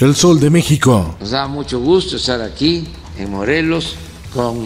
El Sol de México. Nos da mucho gusto estar aquí en Morelos con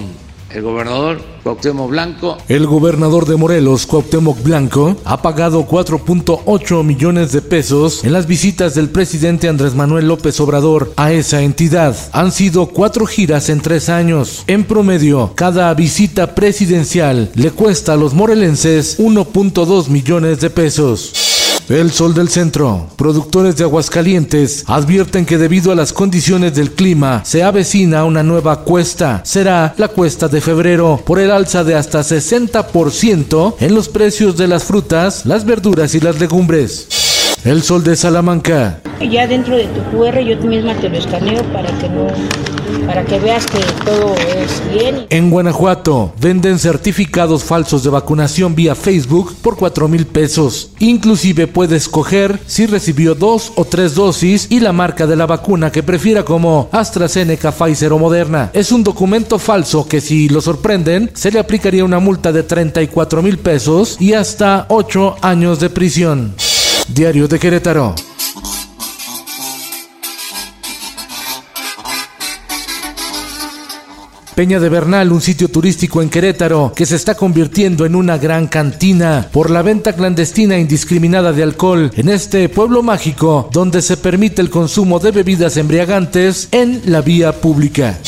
el gobernador Cuauhtémoc Blanco. El gobernador de Morelos, Cuauhtémoc Blanco, ha pagado 4.8 millones de pesos en las visitas del presidente Andrés Manuel López Obrador a esa entidad. Han sido cuatro giras en tres años. En promedio, cada visita presidencial le cuesta a los morelenses 1.2 millones de pesos. El Sol del Centro. Productores de Aguascalientes advierten que debido a las condiciones del clima se avecina una nueva cuesta. Será la cuesta de febrero por el alza de hasta 60% en los precios de las frutas, las verduras y las legumbres. El Sol de Salamanca. Ya dentro de tu QR yo misma te lo escaneo para que no para que veas que todo es bien. En Guanajuato venden certificados falsos de vacunación vía Facebook por 4 mil pesos. Inclusive puede escoger si recibió dos o tres dosis y la marca de la vacuna que prefiera como AstraZeneca, Pfizer o Moderna. Es un documento falso que si lo sorprenden se le aplicaría una multa de 34 mil pesos y hasta 8 años de prisión. Diario de Querétaro. Peña de Bernal, un sitio turístico en Querétaro que se está convirtiendo en una gran cantina por la venta clandestina indiscriminada de alcohol en este pueblo mágico donde se permite el consumo de bebidas embriagantes en la vía pública.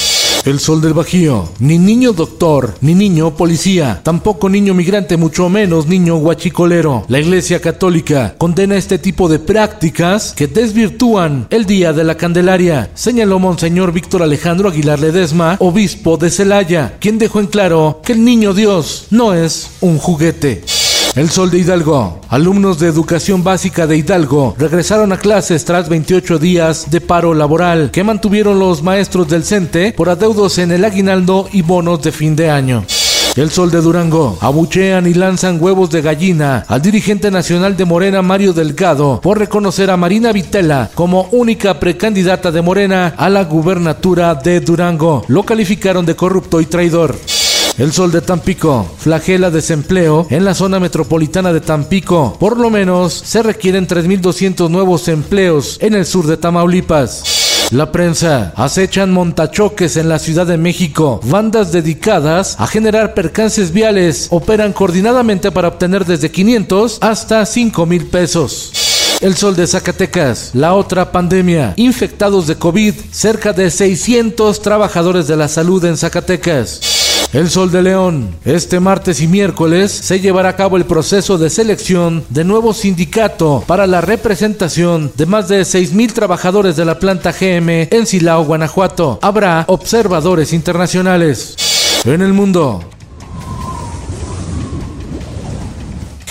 El sol del Bajío. Ni niño doctor, ni niño policía, tampoco niño migrante, mucho menos niño guachicolero. La Iglesia Católica condena este tipo de prácticas que desvirtúan el Día de la Candelaria, señaló Monseñor Víctor Alejandro Aguilar Ledesma, obispo de Celaya, quien dejó en claro que el niño Dios no es un juguete. El Sol de Hidalgo. Alumnos de educación básica de Hidalgo regresaron a clases tras 28 días de paro laboral que mantuvieron los maestros del CENTE por adeudos en el aguinaldo y bonos de fin de año. El Sol de Durango. Abuchean y lanzan huevos de gallina al dirigente nacional de Morena, Mario Delgado, por reconocer a Marina Vitela como única precandidata de Morena a la gubernatura de Durango. Lo calificaron de corrupto y traidor. El sol de Tampico flagela desempleo en la zona metropolitana de Tampico. Por lo menos se requieren 3.200 nuevos empleos en el sur de Tamaulipas. La prensa acechan montachoques en la Ciudad de México. Bandas dedicadas a generar percances viales operan coordinadamente para obtener desde 500 hasta 5 mil pesos. El sol de Zacatecas, la otra pandemia, infectados de COVID, cerca de 600 trabajadores de la salud en Zacatecas. El Sol de León. Este martes y miércoles se llevará a cabo el proceso de selección de nuevo sindicato para la representación de más de 6.000 trabajadores de la planta GM en Silao, Guanajuato. Habrá observadores internacionales. En el mundo,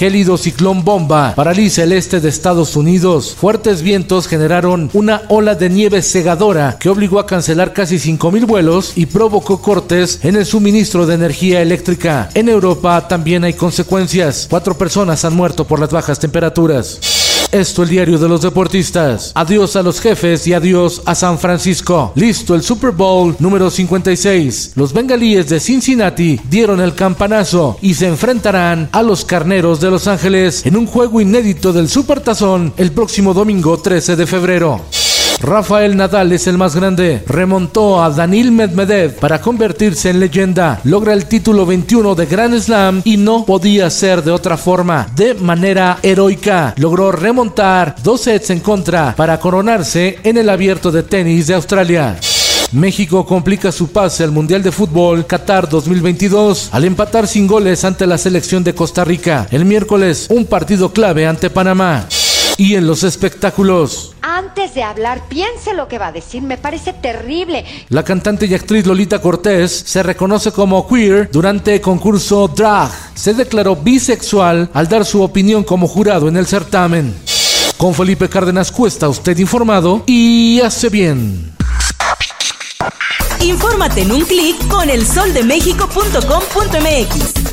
gélido ciclón bomba paraliza el este de Estados Unidos. Fuertes vientos generaron una ola de nieve cegadora que obligó a cancelar casi 5.000 vuelos y provocó cortes en el suministro de energía eléctrica. En Europa también hay consecuencias. Cuatro personas han muerto por las bajas temperaturas. Esto el diario de los deportistas. Adiós a los jefes y adiós a San Francisco. Listo el Super Bowl número 56. Los bengalíes de Cincinnati dieron el campanazo y se enfrentarán a los carneros de Los Ángeles en un juego inédito del Supertazón el próximo domingo 13 de febrero. Rafael Nadal es el más grande. Remontó a Danil Medvedev para convertirse en leyenda. Logra el título 21 de Grand Slam y no podía ser de otra forma. De manera heroica, logró remontar dos sets en contra para coronarse en el abierto de tenis de Australia. México complica su pase al Mundial de Fútbol Qatar 2022 al empatar sin goles ante la selección de Costa Rica. El miércoles, un partido clave ante Panamá. Y en los espectáculos. Antes de hablar, piense lo que va a decir. Me parece terrible. La cantante y actriz Lolita Cortés se reconoce como queer durante el concurso Drag. Se declaró bisexual al dar su opinión como jurado en el certamen. Con Felipe Cárdenas Cuesta, usted informado y hace bien. Infórmate en un clic con elsoldemexico.com.mx.